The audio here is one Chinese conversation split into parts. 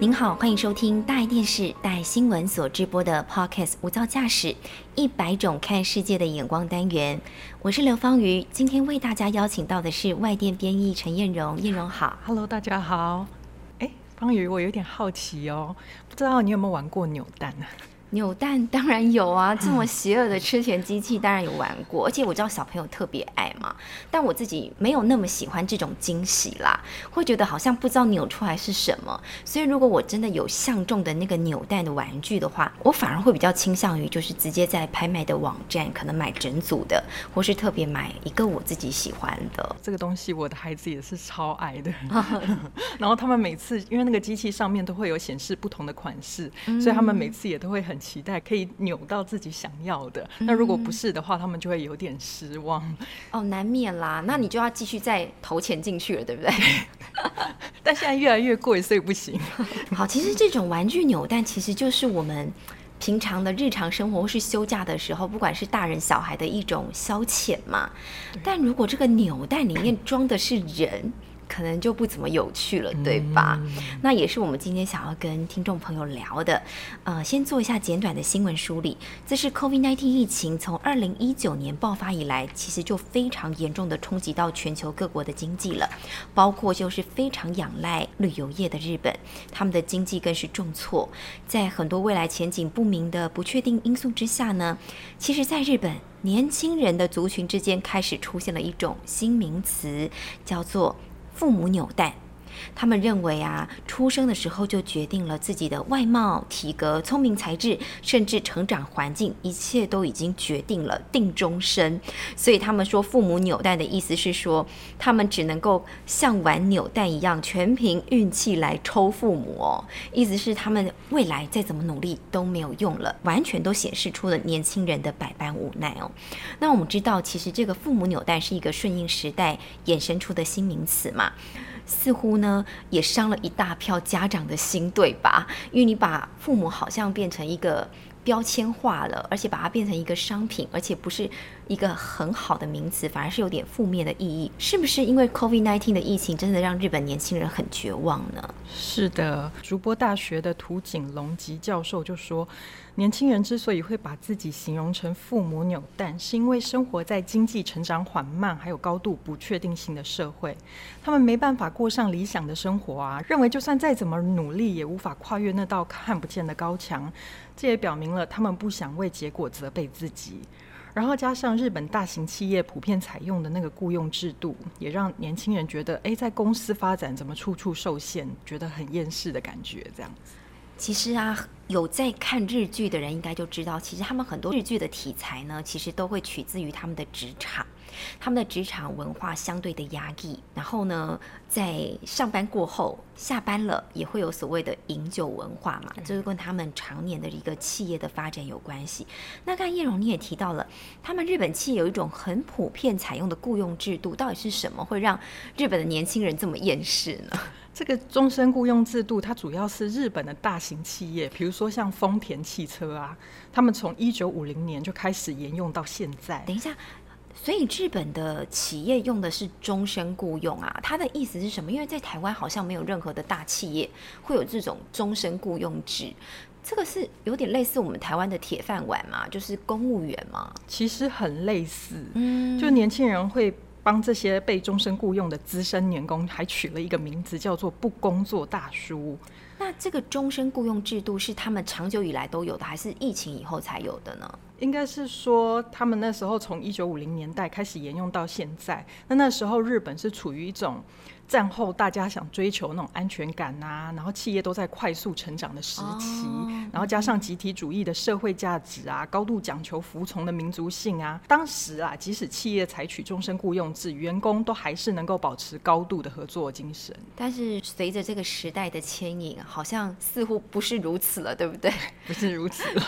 您好，欢迎收听大爱电视、大爱新闻所直播的 Podcast《无噪驾驶：一百种看世界的眼光》单元。我是刘芳瑜，今天为大家邀请到的是外电编译陈燕荣。燕荣好，Hello，大家好。哎，芳瑜，我有点好奇哦，不知道你有没有玩过扭蛋呢？扭蛋当然有啊，这么邪恶的吃钱机器当然有玩过，而且我知道小朋友特别爱嘛。但我自己没有那么喜欢这种惊喜啦，会觉得好像不知道扭出来是什么。所以如果我真的有相中的那个扭蛋的玩具的话，我反而会比较倾向于就是直接在拍卖的网站可能买整组的，或是特别买一个我自己喜欢的。这个东西我的孩子也是超爱的，然后他们每次因为那个机器上面都会有显示不同的款式，所以他们每次也都会很。期待可以扭到自己想要的，那如果不是的话，他们就会有点失望。哦，难免啦，那你就要继续再投钱进去了，对不对？但现在越来越贵，所以不行。好，其实这种玩具扭蛋其实就是我们平常的日常生活或是休假的时候，不管是大人小孩的一种消遣嘛。但如果这个扭蛋里面装的是人。可能就不怎么有趣了，对吧？那也是我们今天想要跟听众朋友聊的。呃，先做一下简短的新闻梳理。这是 COVID-19 疫情从二零一九年爆发以来，其实就非常严重的冲击到全球各国的经济了，包括就是非常仰赖旅游业的日本，他们的经济更是重挫。在很多未来前景不明的不确定因素之下呢，其实，在日本年轻人的族群之间开始出现了一种新名词，叫做。父母纽带。他们认为啊，出生的时候就决定了自己的外貌、体格、聪明才智，甚至成长环境，一切都已经决定了，定终身。所以他们说，父母纽带的意思是说，他们只能够像玩扭蛋一样，全凭运气来抽父母哦。意思是他们未来再怎么努力都没有用了，完全都显示出了年轻人的百般无奈哦。那我们知道，其实这个父母纽带是一个顺应时代衍生出的新名词嘛。似乎呢，也伤了一大票家长的心，对吧？因为你把父母好像变成一个标签化了，而且把它变成一个商品，而且不是一个很好的名词，反而是有点负面的意义。是不是因为 COVID-19 的疫情，真的让日本年轻人很绝望呢？是的，竹波大学的土井隆吉教授就说。年轻人之所以会把自己形容成父母扭蛋，是因为生活在经济成长缓慢、还有高度不确定性的社会，他们没办法过上理想的生活啊。认为就算再怎么努力，也无法跨越那道看不见的高墙。这也表明了他们不想为结果责备自己。然后加上日本大型企业普遍采用的那个雇佣制度，也让年轻人觉得，哎，在公司发展怎么处处受限，觉得很厌世的感觉，这样子。其实啊，有在看日剧的人应该就知道，其实他们很多日剧的题材呢，其实都会取自于他们的职场，他们的职场文化相对的压抑。然后呢，在上班过后，下班了也会有所谓的饮酒文化嘛，这是跟他们常年的一个企业的发展有关系。那刚才叶荣你也提到了，他们日本企业有一种很普遍采用的雇佣制度，到底是什么会让日本的年轻人这么厌世呢？这个终身雇佣制度，它主要是日本的大型企业，比如说像丰田汽车啊，他们从一九五零年就开始沿用到现在。等一下，所以日本的企业用的是终身雇佣啊？它的意思是什么？因为在台湾好像没有任何的大企业会有这种终身雇佣制，这个是有点类似我们台湾的铁饭碗嘛，就是公务员嘛。其实很类似，嗯，就年轻人会。帮这些被终身雇佣的资深员工还取了一个名字，叫做“不工作大叔”。那这个终身雇佣制度是他们长久以来都有的，还是疫情以后才有的呢？应该是说，他们那时候从一九五零年代开始沿用到现在。那那时候日本是处于一种。战后大家想追求那种安全感呐，然后企业都在快速成长的时期，然后加上集体主义的社会价值啊，高度讲求服从的民族性啊，当时啊，即使企业采取终身雇佣制，员工都还是能够保持高度的合作精神。但是随着这个时代的牵引，好像似乎不是如此了，对不对？不是如此了。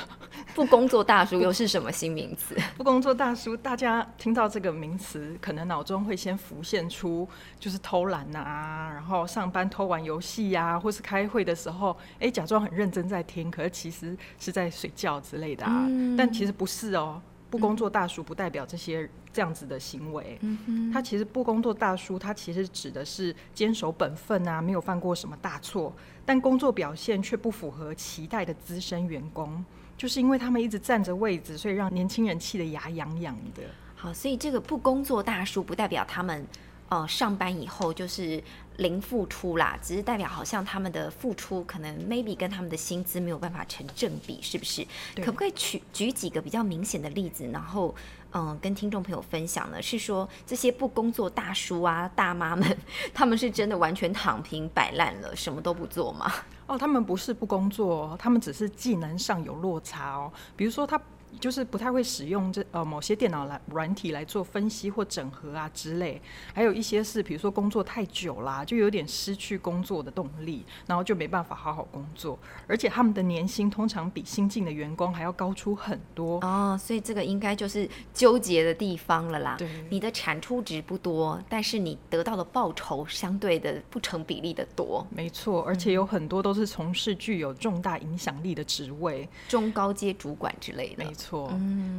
不工作大叔又是什么新名词？不工作大叔，大家听到这个名词，可能脑中会先浮现出就是偷懒啊，然后上班偷玩游戏呀，或是开会的时候，哎，假装很认真在听，可是其实是在睡觉之类的啊。但其实不是哦，不工作大叔不代表这些这样子的行为。嗯他其实不工作大叔，他其实指的是坚守本分啊，没有犯过什么大错，但工作表现却不符合期待的资深员工。就是因为他们一直占着位置，所以让年轻人气得牙痒痒的。好，所以这个不工作大叔不代表他们，呃，上班以后就是零付出啦，只是代表好像他们的付出可能 maybe 跟他们的薪资没有办法成正比，是不是？可不可以举举几个比较明显的例子，然后嗯，跟听众朋友分享呢？是说这些不工作大叔啊、大妈们，他们是真的完全躺平摆烂了，什么都不做吗？哦，他们不是不工作，他们只是技能上有落差哦。比如说他。就是不太会使用这呃某些电脑来软体来做分析或整合啊之类，还有一些是比如说工作太久啦，就有点失去工作的动力，然后就没办法好好工作，而且他们的年薪通常比新进的员工还要高出很多哦，所以这个应该就是纠结的地方了啦。对，你的产出值不多，但是你得到的报酬相对的不成比例的多。没错，而且有很多都是从事具有重大影响力的职位，中高阶主管之类的。没错，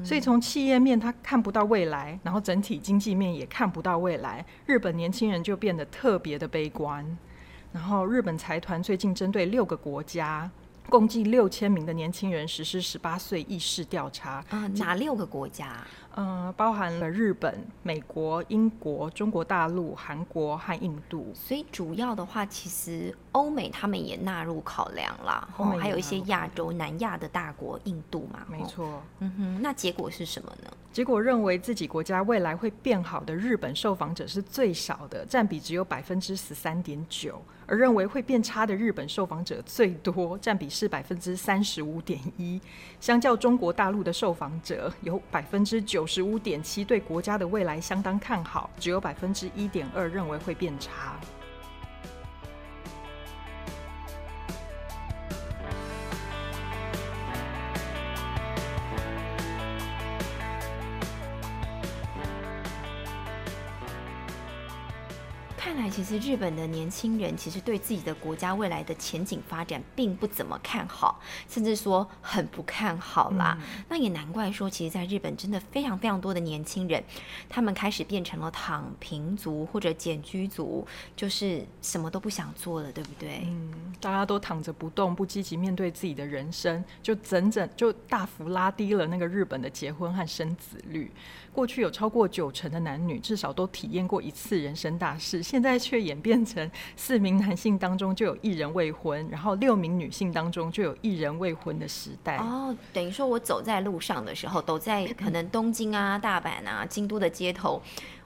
所以从企业面他看不到未来，然后整体经济面也看不到未来，日本年轻人就变得特别的悲观。然后日本财团最近针对六个国家，共计六千名的年轻人实施十八岁意识调查。啊，哪六个国家？嗯，包含了日本、美国、英国、中国大陆、韩国和印度。所以主要的话，其实欧美他们也纳入考量啦，哦，还有一些亚洲、南亚的大国，印度嘛。没错。嗯哼，那结果是什么呢？结果认为自己国家未来会变好的日本受访者是最少的，占比只有百分之十三点九。而认为会变差的日本受访者最多，占比是百分之三十五点一。相较中国大陆的受访者，有百分之九十五点七对国家的未来相当看好，只有百分之一点二认为会变差。其实日本的年轻人其实对自己的国家未来的前景发展并不怎么看好，甚至说很不看好啦。那也难怪说，其实在日本真的非常非常多的年轻人，他们开始变成了躺平族或者简居族，就是什么都不想做了，对不对？嗯，大家都躺着不动，不积极面对自己的人生，就整整就大幅拉低了那个日本的结婚和生子率。过去有超过九成的男女至少都体验过一次人生大事，现现在却演变成四名男性当中就有一人未婚，然后六名女性当中就有一人未婚的时代。哦，等于说我走在路上的时候，走在可能东京啊、大阪啊、京都的街头。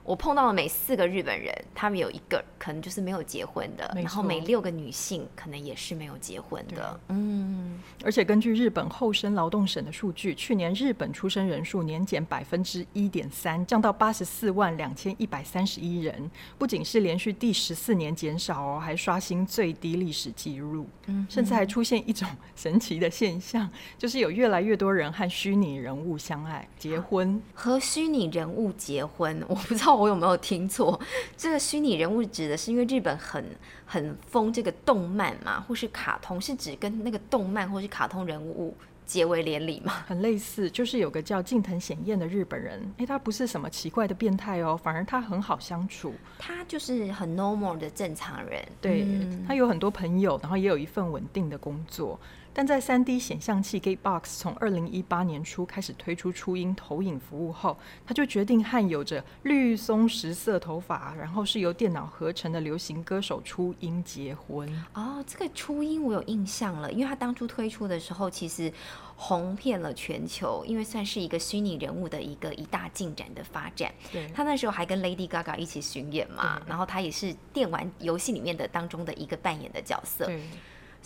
我碰到了每四个日本人，他们有一个可能就是没有结婚的，然后每六个女性可能也是没有结婚的。嗯，而且根据日本厚生劳动省的数据，去年日本出生人数年减百分之一点三，降到八十四万两千一百三十一人，不仅是连续第十四年减少哦，还刷新最低历史记录。嗯，甚至还出现一种 神奇的现象，就是有越来越多人和虚拟人物相爱结婚，和虚拟人物结婚，我不知道。我有没有听错？这个虚拟人物指的是因为日本很很疯这个动漫嘛，或是卡通，是指跟那个动漫或是卡通人物结为连理吗？很类似，就是有个叫近藤显彦的日本人，哎，他不是什么奇怪的变态哦，反而他很好相处，他就是很 normal 的正常人，对他有很多朋友，然后也有一份稳定的工作。但在三 D 显像器 Gatebox 从二零一八年初开始推出初音投影服务后，他就决定和有着绿松石色头发，然后是由电脑合成的流行歌手初音结婚。哦，这个初音我有印象了，因为他当初推出的时候，其实红遍了全球，因为算是一个虚拟人物的一个一大进展的发展。对，他那时候还跟 Lady Gaga 一起巡演嘛，然后他也是电玩游戏里面的当中的一个扮演的角色。对。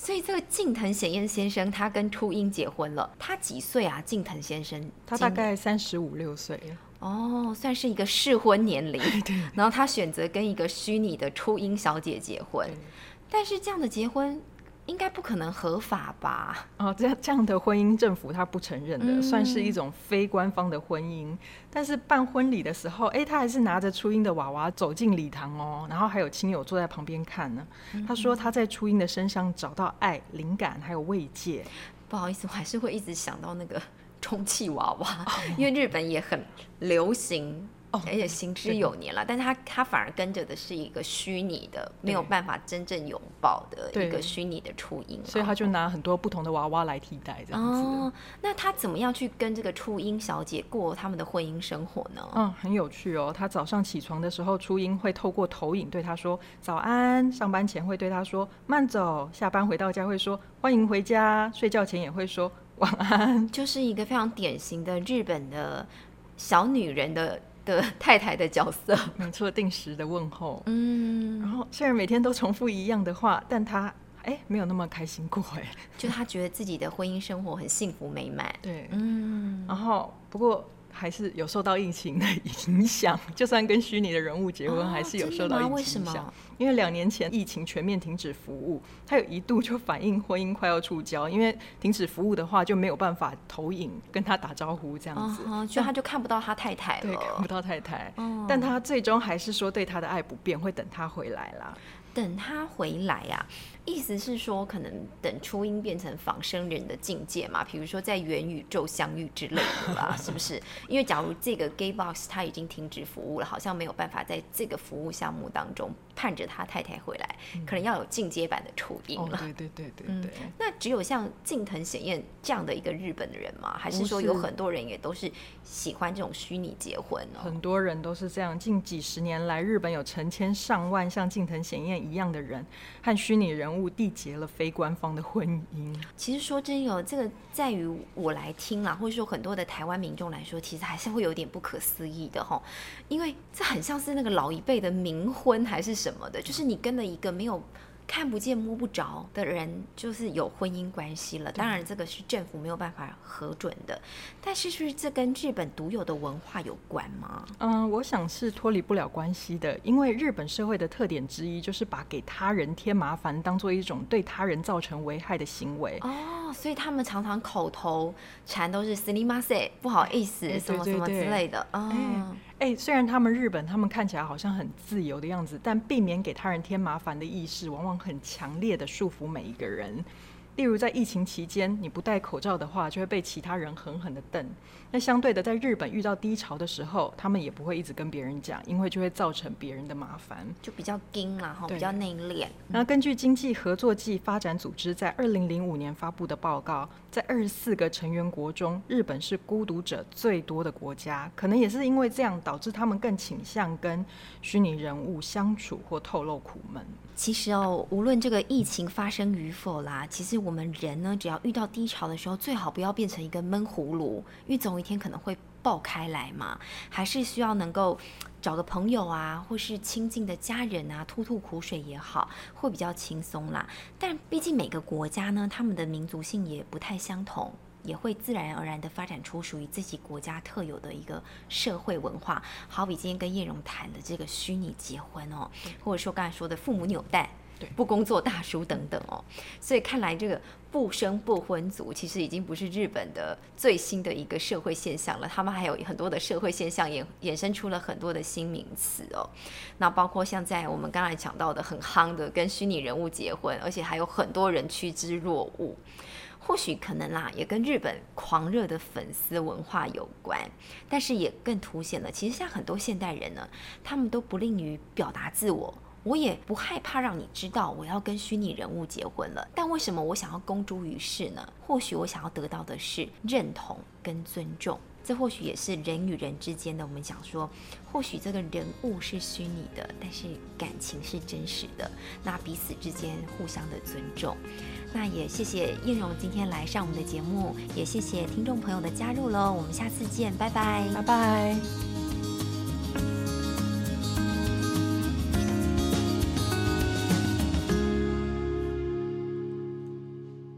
所以这个近藤显彦先生，他跟初音结婚了。他几岁啊？近藤先生，他大概三十五六岁。哦，算是一个适婚年龄。对。然后他选择跟一个虚拟的初音小姐结婚，但是这样的结婚应该不可能合法吧？哦，这样这样的婚姻政府他不承认的，嗯算是一种非官方的婚姻。但是办婚礼的时候，哎，他还是拿着初音的娃娃走进礼堂哦，然后还有亲友坐在旁边看呢。嗯他说他在初音的身上找到爱、灵感还有慰藉。不好意思，我还是会一直想到那个 充气娃娃，因为日本也很流行。哦而且行之有年了，但是他他反而跟着的是一个虚拟的，没有办法真正拥抱的一个虚拟的初音，所以他就拿很多不同的娃娃来替代这样子。哦，那他怎么样去跟这个初音小姐过他们的婚姻生活呢？嗯，很有趣哦。他早上起床的时候，初音会透过投影对他说早安，上班前会对他说慢走，下班回到家会说欢迎回家，睡觉前也会说晚安。就是一个非常典型的日本的小女人的的 太太的角色。没错，定时的问候。嗯，然后虽然每天都重复一样的话，但他哎没有那么开心过哎。就他觉得自己的婚姻生活很幸福美满。对，嗯，然后不过还是有受到疫情的影响，就算跟虚拟的人物结婚，哦还是有受到影响。因为两年前疫情全面停止服务，他有一度就反映婚姻快要触礁，因为停止服务的话就没有办法投影跟他打招呼这样子，嗯哼，就他就看不到他太太对，看不。到太太。哦但他最终还是说对他的爱不变，会等他回来啦。等他回来呀、意思是说，可能等初音变成仿生人的境界嘛，比如说在元宇宙相遇之类的吧，是不是？因为假如这个 gay box 它已经停止服务了，好像没有办法在这个服务项目当中盼着他太太回来，可能要有进阶版的初音哦，了。对对对对嗯对。那只有像近藤显彦这样的一个日本的人吗？还是说有很多人也都是喜欢这种虚拟结婚呢？很多人都是这样。近几十年来，日本有成千上万像近藤显彦一样的人，和虚拟人人物缔结了非官方的婚姻。其实说真有，这个在于我来听啊，或者说很多的台湾民众来说，其实还是会有点不可思议的哈，因为这很像是那个老一辈的冥婚还是什么的，就是你跟了一个没有。看不见摸不着的人，就是有婚姻关系了。当然，这个是政府没有办法核准的。但是，是不是这跟日本独有的文化有关吗？嗯，我想是脱离不了关系的，因为日本社会的特点之一就是把给他人添麻烦当做一种对他人造成危害的行为。哦，所以他们常常口头禅都是 s i m a s e 不好意思，哎什么什么之类的。哦，哎，虽然他们日本他们看起来好像很自由的样子，但避免给他人添麻烦的意识，往往很强烈的束缚每一个人。例如在疫情期间，你不戴口罩的话，就会被其他人狠狠的瞪。那相对的，在日本遇到低潮的时候，他们也不会一直跟别人讲，因为就会造成别人的麻烦。就比较硬啦，哈，比较内敛。然后根据经济合作暨发展组织在二零零五年发布的报告，在二十四个成员国中，日本是孤独者最多的国家。可能也是因为这样，导致他们更倾向跟虚拟人物相处或透露苦闷。其实哦，无论这个疫情发生与否啦，其实我们人呢，只要遇到低潮的时候，最好不要变成一个闷葫芦，因为总有一天可能会爆开来嘛。还是需要能够找个朋友啊，或是亲近的家人啊，吐吐苦水也好，会比较轻松啦。但毕竟每个国家呢，他们的民族性也不太相同。也会自然而然地发展出属于自己国家特有的一个社会文化，好比今天跟叶荣谈的这个虚拟结婚哦，或者说刚才说的父母纽带对、不工作大叔等等哦，所以看来这个不生不婚族其实已经不是日本的最新的一个社会现象了，他们还有很多的社会现象衍衍生出了很多的新名词哦，那包括像在我们刚才讲到的很夯的跟虚拟人物结婚，而且还有很多人趋之若鹜。或许可能啦，也跟日本狂热的粉丝文化有关，但是也更凸显了，其实像很多现代人呢，他们都不吝于表达自我。我也不害怕让你知道我要跟虚拟人物结婚了，但为什么我想要公诸于世呢？或许我想要得到的是认同跟尊重，这或许也是人与人之间的。我们讲说，或许这个人物是虚拟的，但是感情是真实的，那彼此之间互相的尊重。那也谢谢艳荣今天来上我们的节目，也谢谢听众朋友的加入喽。我们下次见，拜拜。拜拜。